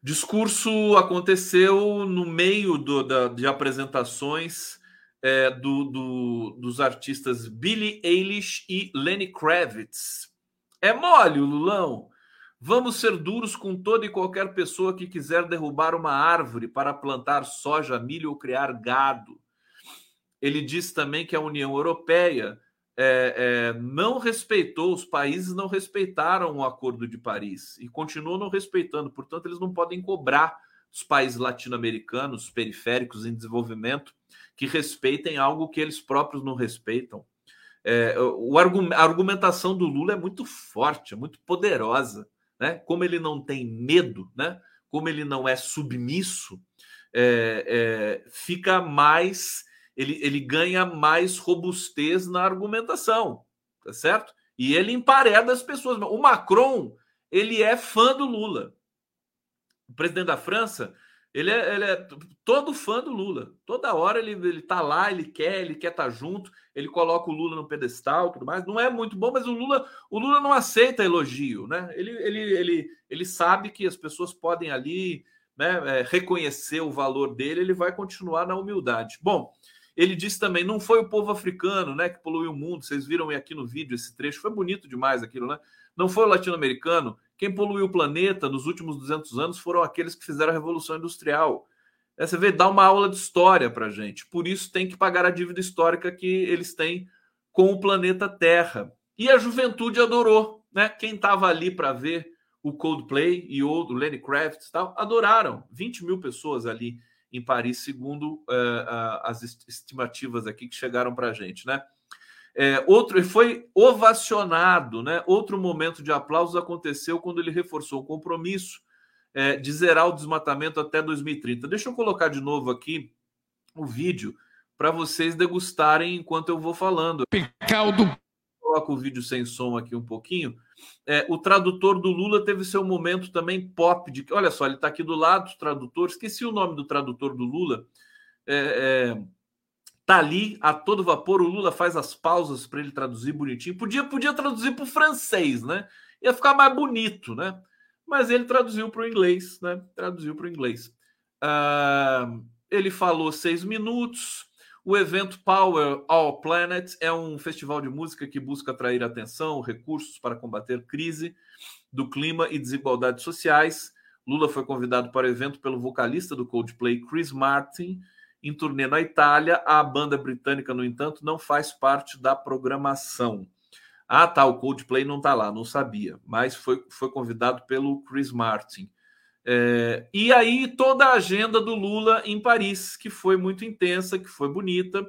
Discurso aconteceu no meio do, da, de apresentações é, do, do, dos artistas Billie Eilish e Lenny Kravitz. É mole Lulão. Vamos ser duros com toda e qualquer pessoa que quiser derrubar uma árvore para plantar soja, milho ou criar gado. Ele diz também que a União Europeia é, é, não respeitou, os países não respeitaram o Acordo de Paris e continuam não respeitando, portanto, eles não podem cobrar os países latino-americanos, periféricos em desenvolvimento, que respeitem algo que eles próprios não respeitam. É, o a argumentação do Lula é muito forte, é muito poderosa. Né? Como ele não tem medo, né? como ele não é submisso, é, é, fica mais ele, ele ganha mais robustez na argumentação, tá certo? E ele empareda as pessoas. O Macron, ele é fã do Lula. O presidente da França, ele é, ele é todo fã do Lula. Toda hora ele, ele tá lá, ele quer, ele quer estar tá junto, ele coloca o Lula no pedestal tudo mais. Não é muito bom, mas o Lula, o Lula não aceita elogio, né? Ele, ele, ele, ele sabe que as pessoas podem ali né, é, reconhecer o valor dele, ele vai continuar na humildade. Bom, ele disse também: não foi o povo africano né, que poluiu o mundo. Vocês viram aqui no vídeo esse trecho, foi bonito demais aquilo, né? Não foi o latino-americano. Quem poluiu o planeta nos últimos 200 anos foram aqueles que fizeram a Revolução Industrial. É, você vê, dá uma aula de história para gente. Por isso tem que pagar a dívida histórica que eles têm com o planeta Terra. E a juventude adorou, né? Quem estava ali para ver o Coldplay e o Lenny Kravitz tal, adoraram. 20 mil pessoas ali em Paris, segundo uh, as estimativas aqui que chegaram para a gente, né? É, outro foi ovacionado, né? Outro momento de aplausos aconteceu quando ele reforçou o compromisso é, de zerar o desmatamento até 2030. Deixa eu colocar de novo aqui o vídeo para vocês degustarem enquanto eu vou falando. Caldo. Coloca o vídeo sem som aqui um pouquinho. É, o tradutor do Lula teve seu momento também pop de olha só, ele está aqui do lado do tradutor. Esqueci o nome do tradutor do Lula. É, é, tá ali a todo vapor. O Lula faz as pausas para ele traduzir bonitinho. Podia, podia traduzir para o francês, né? Ia ficar mais bonito, né? Mas ele traduziu para o inglês, né? Traduziu para o inglês. Uh, ele falou seis minutos. O evento Power All Planet é um festival de música que busca atrair atenção, recursos para combater crise do clima e desigualdades sociais. Lula foi convidado para o evento pelo vocalista do Coldplay, Chris Martin, em turnê na Itália. A banda britânica, no entanto, não faz parte da programação. Ah, tá, o Coldplay não está lá, não sabia, mas foi, foi convidado pelo Chris Martin. É, e aí toda a agenda do Lula em Paris, que foi muito intensa, que foi bonita.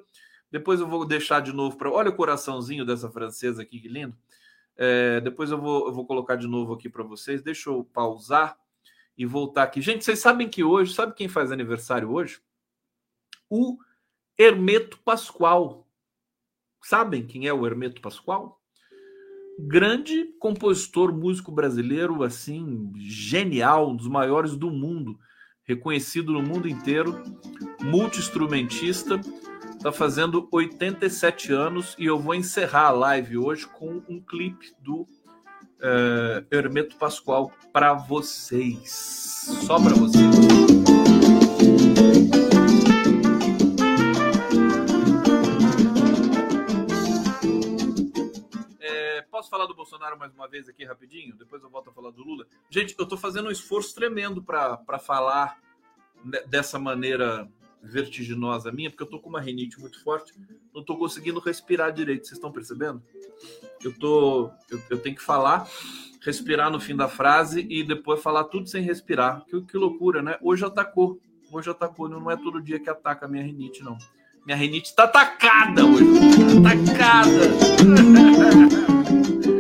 Depois eu vou deixar de novo para. Olha o coraçãozinho dessa francesa aqui, que lindo. É, depois eu vou, eu vou colocar de novo aqui para vocês. Deixa eu pausar e voltar aqui. Gente, vocês sabem que hoje, sabe quem faz aniversário hoje? O Hermeto Pascoal. Sabem quem é o Hermeto Pascoal? Grande compositor, músico brasileiro, assim, genial, um dos maiores do mundo, reconhecido no mundo inteiro, multi-instrumentista, está fazendo 87 anos e eu vou encerrar a live hoje com um clipe do uh, Hermeto Pascoal para vocês. Só para vocês. Falar do Bolsonaro mais uma vez aqui rapidinho? Depois eu volto a falar do Lula. Gente, eu estou fazendo um esforço tremendo para falar dessa maneira vertiginosa minha, porque eu estou com uma rinite muito forte, não estou conseguindo respirar direito. Vocês estão percebendo? Eu, tô, eu, eu, tenho que falar, respirar no fim da frase e depois falar tudo sem respirar. Que, que loucura, né? Hoje atacou. Hoje atacou. Não é todo dia que ataca a minha rinite, não. Minha rinite está atacada hoje. Atacada.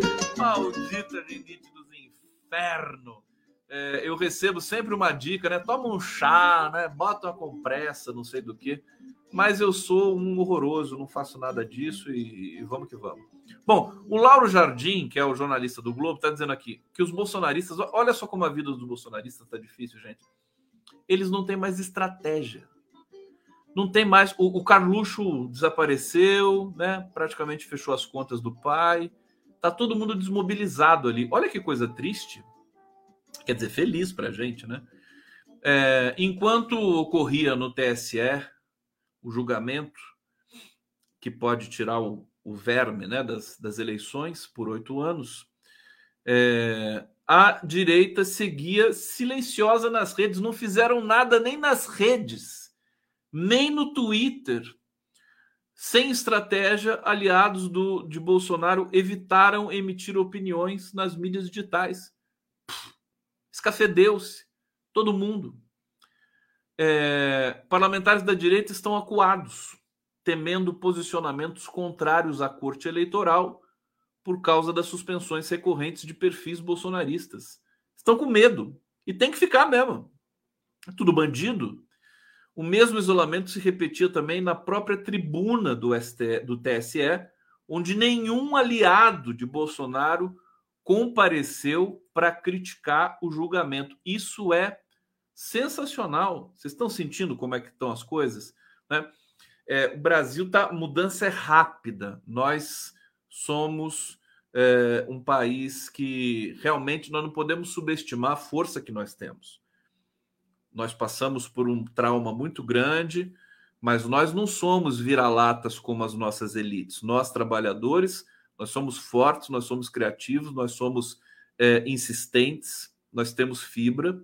Maldita rinite dos infernos. É, eu recebo sempre uma dica, né? Toma um chá, né? Bota uma compressa, não sei do que. Mas eu sou um horroroso, não faço nada disso e, e vamos que vamos. Bom, o Lauro Jardim, que é o jornalista do Globo, está dizendo aqui que os bolsonaristas, olha só como a vida dos bolsonaristas está difícil, gente. Eles não têm mais estratégia. Não tem mais. O, o Carluxo desapareceu, né? Praticamente fechou as contas do pai. Tá todo mundo desmobilizado ali. Olha que coisa triste. Quer dizer, feliz para a gente, né? É, enquanto ocorria no TSE o julgamento que pode tirar o, o verme né, das, das eleições por oito anos, é, a direita seguia silenciosa nas redes, não fizeram nada nem nas redes, nem no Twitter, sem estratégia, aliados do, de Bolsonaro evitaram emitir opiniões nas mídias digitais. Escafedeu-se todo mundo. É, parlamentares da direita estão acuados, temendo posicionamentos contrários à corte eleitoral por causa das suspensões recorrentes de perfis bolsonaristas. Estão com medo e tem que ficar mesmo. É tudo bandido, o mesmo isolamento se repetia também na própria tribuna do, ST, do TSE, onde nenhum aliado de Bolsonaro compareceu para criticar o julgamento. Isso é sensacional. Vocês estão sentindo como é que estão as coisas? Né? É, o Brasil está mudança é rápida. Nós somos é, um país que realmente nós não podemos subestimar a força que nós temos. Nós passamos por um trauma muito grande, mas nós não somos vira-latas como as nossas elites. Nós, trabalhadores, nós somos fortes, nós somos criativos, nós somos é, insistentes, nós temos fibra,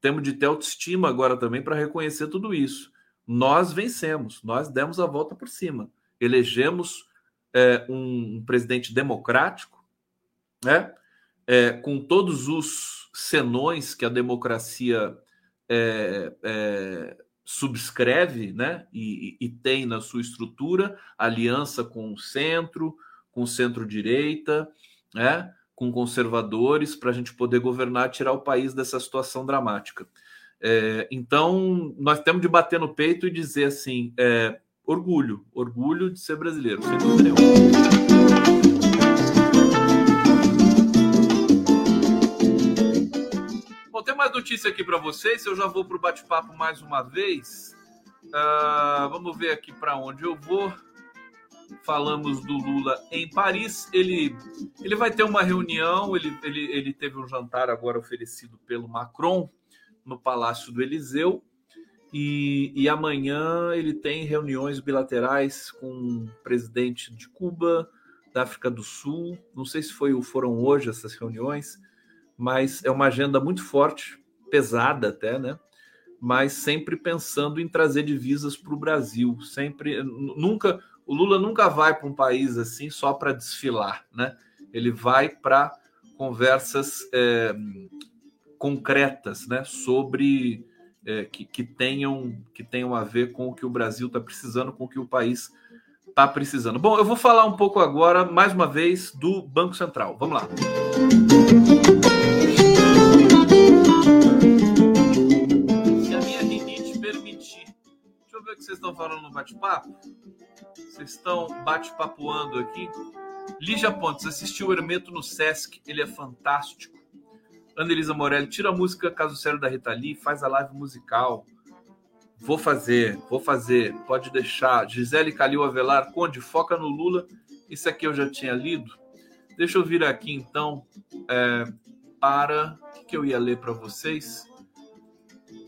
temos de ter autoestima agora também para reconhecer tudo isso. Nós vencemos, nós demos a volta por cima, elegemos é, um, um, presidente democrático, né? É, com todos os senões que a democracia é, é, subscreve né, e, e, tem na sua estrutura aliança com o centro, com centro-direita, né, com conservadores, para a gente poder governar, tirar o país dessa situação dramática. É, então, nós temos de bater no peito e dizer assim: é, orgulho, orgulho de ser brasileiro, sem dúvida nenhuma. Notícia aqui para vocês. Eu já vou para o bate-papo mais uma vez. Uh, vamos ver aqui para onde eu vou. Falamos do Lula em Paris. Ele, ele vai ter uma reunião. Ele, ele, ele teve um jantar agora oferecido pelo Macron no Palácio do Eliseu. E, e amanhã ele tem reuniões bilaterais com o presidente de Cuba, da África do Sul. Não sei se foi, foram hoje essas reuniões, mas é uma agenda muito forte, pesada até, né? Mas sempre pensando em trazer divisas para o Brasil. Sempre, nunca, o Lula nunca vai para um país assim só para desfilar, né? Ele vai para conversas é, concretas, né? Sobre é, que, que, tenham, que tenham a ver com o que o Brasil está precisando, com o que o país está precisando. Bom, eu vou falar um pouco agora, mais uma vez, do Banco Central. Vamos lá. Se o que vocês estão falando no bate-papo. Vocês estão bate-papoando aqui. Lígia Pontes, assistiu o Hermeto no Sesc, ele é fantástico. Ana Elisa Morelli, tira a música Caso Sério da Rita Lee, faz a live musical. Vou fazer, vou fazer, pode deixar. Gisele Calil Avelar, Conde, foca no Lula. Isso aqui eu já tinha lido. Deixa eu vir aqui então é, para. O que, que, eu ia ler para vocês?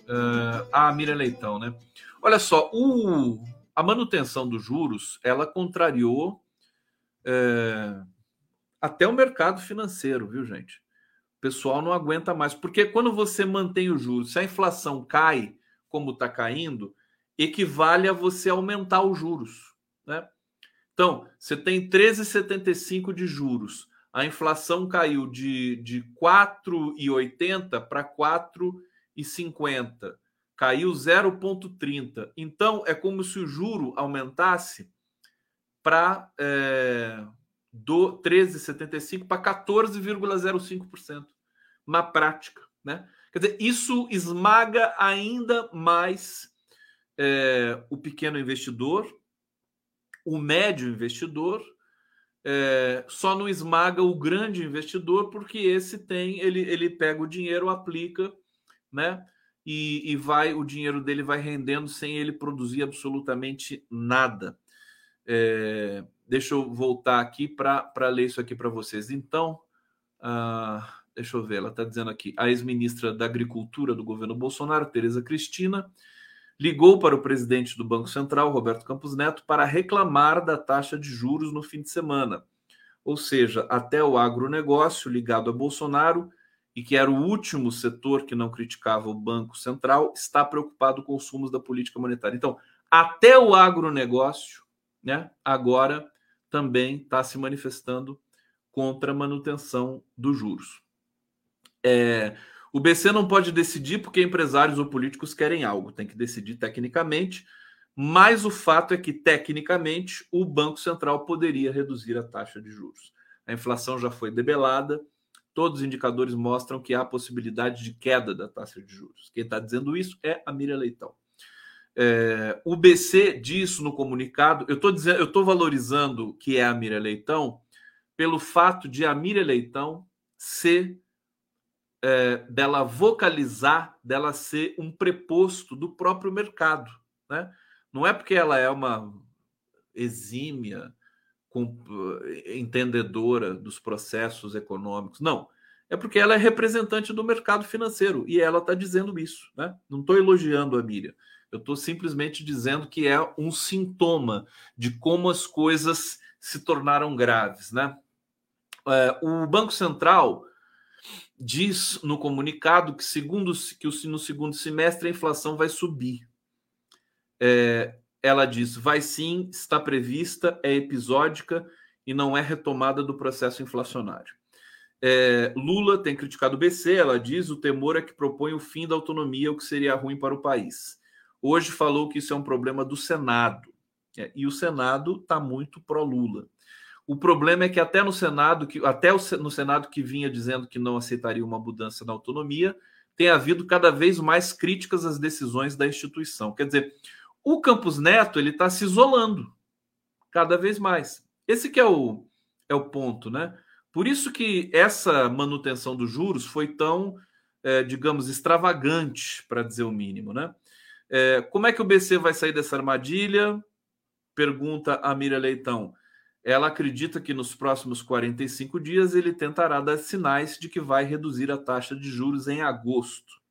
Uh, ah, Miriam Leitão, né? Olha só, o, a manutenção dos juros ela contrariou é, até o mercado financeiro, viu, gente? pessoal não aguenta mais. Porque quando você mantém o juros, se a inflação cai, como está caindo, equivale a você aumentar os juros. Né? Então, você tem 13,75 de juros. A inflação caiu de, de 4,80 para 4,50. Caiu 0,30. Então, é como se o juro aumentasse para é, do 13,75 para 14,05% na prática. Né? Quer dizer, isso esmaga ainda mais é, o pequeno investidor, o médio investidor, é, só não esmaga o grande investidor porque esse tem, ele, ele pega o dinheiro, aplica, né? E, e vai, o dinheiro dele vai rendendo sem ele produzir absolutamente nada. É, deixa eu voltar aqui para ler isso aqui para vocês. Então, uh, deixa eu ver, ela está dizendo aqui, a ex-ministra da Agricultura do governo Bolsonaro, Tereza Cristina, ligou para o presidente do Banco Central, Roberto Campos Neto, para reclamar da taxa de juros no fim de semana. Ou seja, até o agronegócio ligado a Bolsonaro, e que era o último setor que não criticava o Banco Central, está preocupado com os sumos da política monetária. Então, até o agronegócio, né, agora também está se manifestando contra a manutenção dos juros. É, o BC não pode decidir porque empresários ou políticos querem algo, tem que decidir tecnicamente, mas o fato é que, tecnicamente, o Banco Central poderia reduzir a taxa de juros. A inflação já foi debelada, todos os indicadores mostram que há possibilidade de queda da taxa de juros. Quem está dizendo isso é a Miriam Leitão. É, o BC diz no comunicado, eu estou dizendo, eu estou valorizando que é a Miriam Leitão pelo fato de a Miriam Leitão ser é, dela vocalizar, dela ser um preposto do próprio mercado. Né? Não é porque ela é uma exímia, com, eh, entendedora dos processos econômicos. Não. É porque ela é representante do mercado financeiro e ela está dizendo isso. Né? Não estou elogiando a Miriam. Eu estou simplesmente dizendo que é um sintoma de como as coisas se tornaram graves. Né? É, o Banco Central diz no comunicado que, segundo que no segundo semestre a inflação vai subir. É, ela diz: vai sim, está prevista, é episódica e não é retomada do processo inflacionário. É, Lula tem criticado o BC, ela diz: o temor é que propõe o fim da autonomia, o que seria ruim para o país. hoje falou que isso é um problema do Senado. É, e o Senado está muito pró-Lula. O problema é que até no Senado, que até no Senado que vinha dizendo que não aceitaria uma mudança na autonomia, tem havido cada vez mais críticas às decisões da instituição. Quer dizer, o Campos Neto ele está se isolando cada vez mais. Esse que é o, é o ponto, né? Por isso que essa manutenção dos juros foi tão, é, digamos, extravagante, para dizer o mínimo, né? É, como é que o BC vai sair dessa armadilha? Pergunta a Mira Leitão. Ela acredita que nos próximos 45 dias ele tentará dar sinais de que vai reduzir a taxa de juros em agosto.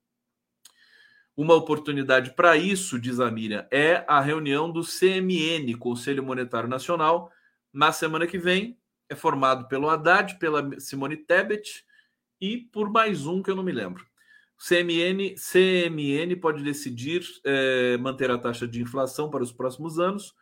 Uma oportunidade para isso, diz a Miriam, é a reunião do CMN, Conselho Monetário Nacional, na semana que vem. É formado pelo Haddad, pela Simone Tebet e por mais um que eu não me lembro. CMN, CMN pode decidir é, manter a taxa de inflação para os próximos anos,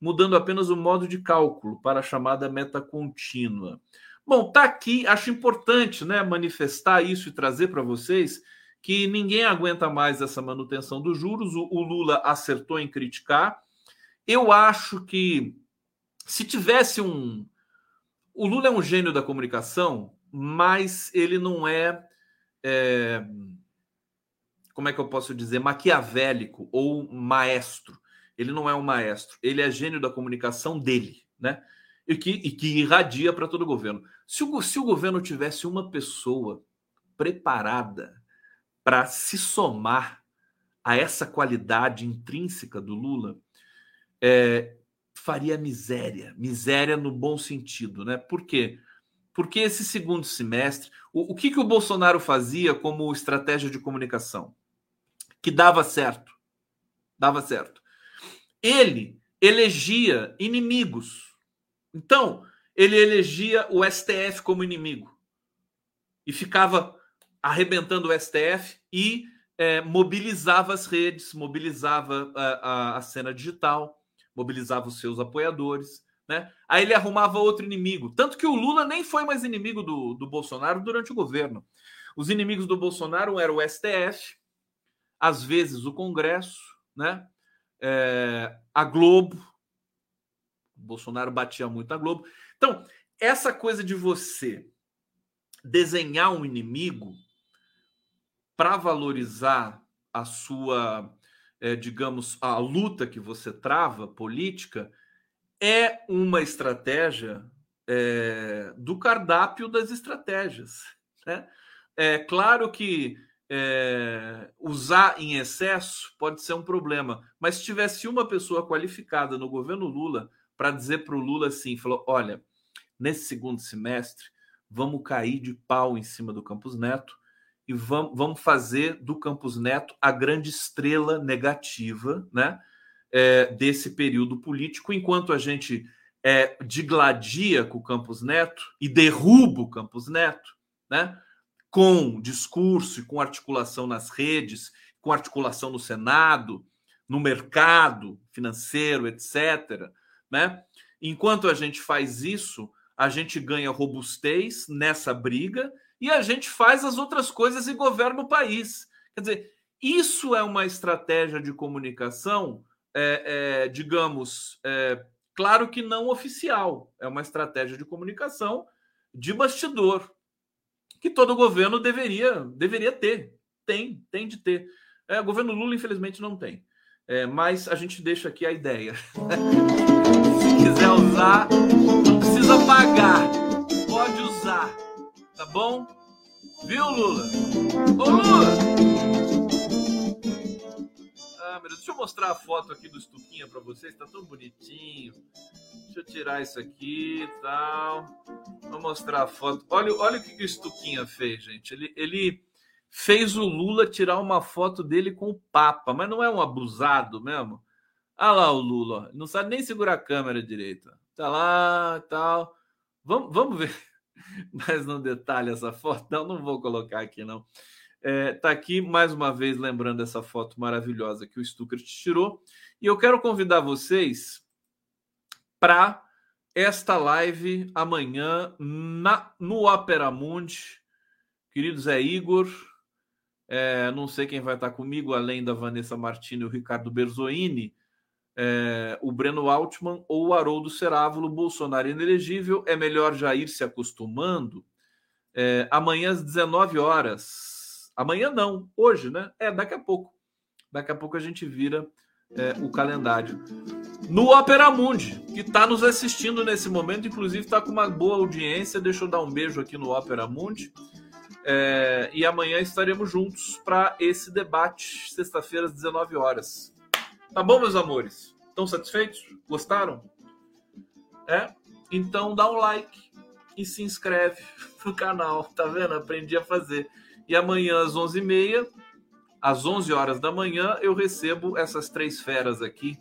mudando apenas o modo de cálculo para a chamada meta contínua. Bom, tá aqui, acho importante, né, manifestar isso e trazer para vocês que ninguém aguenta mais essa manutenção dos juros. O, o Lula acertou em criticar. Eu acho que se tivesse um. O Lula é um gênio da comunicação, mas ele não é, é. Como é que eu posso dizer? Maquiavélico ou maestro. Ele não é um maestro. Ele é gênio da comunicação dele, né? E que, e que irradia para todo o governo. Se o, se o governo tivesse uma pessoa preparada para se somar a essa qualidade intrínseca do Lula, é, faria miséria, miséria no bom sentido, né? Por quê? Porque esse segundo semestre, o, o que, que o Bolsonaro fazia como estratégia de comunicação? Que dava certo. Dava certo. Ele elegia inimigos. Então, ele elegia o STF como inimigo. E ficava arrebentando o STF e é, mobilizava as redes, mobilizava a, a, a, cena digital, mobilizava os seus apoiadores. Né? Aí ele arrumava outro inimigo. Tanto que o Lula nem foi mais inimigo do, do Bolsonaro durante o governo. Os inimigos do Bolsonaro eram o STF, às vezes o Congresso, né? É, a Globo. O Bolsonaro batia muito a Globo. Então, essa coisa de você desenhar um inimigo para valorizar a sua, é, digamos, a luta que você trava política, é uma estratégia é, do cardápio das estratégias. Né? É claro que é, usar em excesso pode ser um problema, mas se tivesse uma pessoa qualificada no governo Lula para dizer para o Lula assim, falou, olha, nesse segundo semestre vamos cair de pau em cima do Campos Neto e vamos, vamos fazer do Campos Neto a grande estrela negativa né, é, desse período político, enquanto a gente é, digladia com o Campos Neto e derruba o Campos Neto, né, com discurso e com articulação nas redes, com articulação no Senado, no mercado financeiro, etc. Né? Enquanto a gente faz isso, a gente ganha robustez nessa briga e a gente faz as outras coisas e governa o país. Quer dizer, isso é uma estratégia de comunicação, é, é, digamos, é, claro que não oficial, é uma estratégia de comunicação de bastidor, que todo governo deveria, deveria ter. Tem, tem de ter. É, o governo Lula, infelizmente, não tem. É, mas a gente deixa aqui a ideia. Se quiser usar, não precisa pagar. Pode usar. Bom? Viu, Lula? Ô, Lula! Ah, meu Deus, deixa eu mostrar a foto aqui do Estuquinha para vocês, tá tão bonitinho. Deixa eu tirar isso aqui e tal. Vou mostrar a foto. Olha, olha o que o Estuquinha fez, gente. Ele, ele fez o Lula tirar uma foto dele com o Papa, mas não é um abusado mesmo? Ah lá o Lula, não sabe nem segurar a câmera direito. Tá lá tal. Vamos, vamos ver. mais no detalhe essa foto. Não, não vou colocar aqui, não. É, tá aqui mais uma vez lembrando essa foto maravilhosa que o Stuckert tirou. E eu quero convidar vocês para esta live amanhã na, no Opera Mundi. Querido Zé Igor, É, não sei quem vai estar comigo, além da Vanessa Martini e o Ricardo Berzoini. É, o Breno Altman ou o Haroldo Cerávulo, Bolsonaro inelegível, é melhor já ir se acostumando. É, amanhã às 19 horas. Amanhã não, hoje, né? É, daqui a pouco. Daqui a pouco a gente vira é, o calendário. No Opera Mundi, que está nos assistindo nesse momento, inclusive está com uma boa audiência. Deixa eu dar um beijo aqui no Opera Mundi. É, e amanhã estaremos juntos para esse debate, sexta-feira às 19 horas. Tá bom, meus amores? Estão satisfeitos? Gostaram? É? Então dá um like e se inscreve no canal, tá vendo? Aprendi a fazer. E amanhã às 11h30 às 11 horas da manhã, eu recebo essas três feras aqui: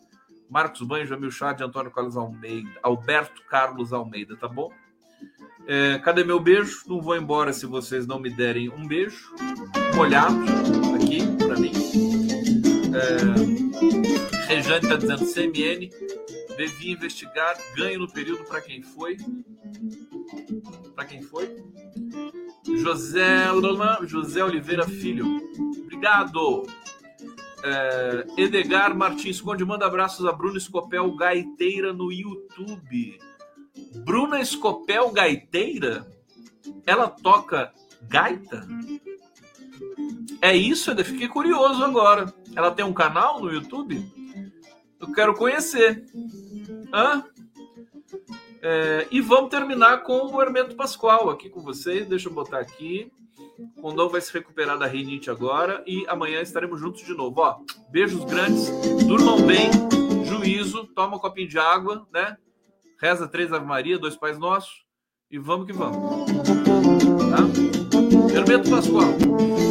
Marcos Banho, Jamil Chad, Antônio Carlos Almeida, Alberto Carlos Almeida, tá bom? É, cadê meu beijo? Não vou embora se vocês não me derem um beijo molhado aqui para mim. É, Rejane está dizendo CMN, devia investigar ganho no período para quem foi. Para quem foi? José, José Oliveira Filho. Obrigado. É, Edgar Martins Conde manda abraços a Bruna Escopel Gaiteira no YouTube. Bruna Escopel Gaiteira? Ela toca gaita? É isso? Eu fiquei curioso agora. Ela tem um canal no YouTube? Eu quero conhecer. Hã? É, e vamos terminar com o Hermeto Pascoal aqui com vocês. Deixa eu botar aqui. O Condão vai se recuperar da rinite agora e amanhã estaremos juntos de novo. Ó, beijos grandes, durmam bem, juízo, toma um copinho de água, né? Reza três Ave Maria, dois Pais Nossos e vamos que vamos. Tá? Hermeto Pascoal.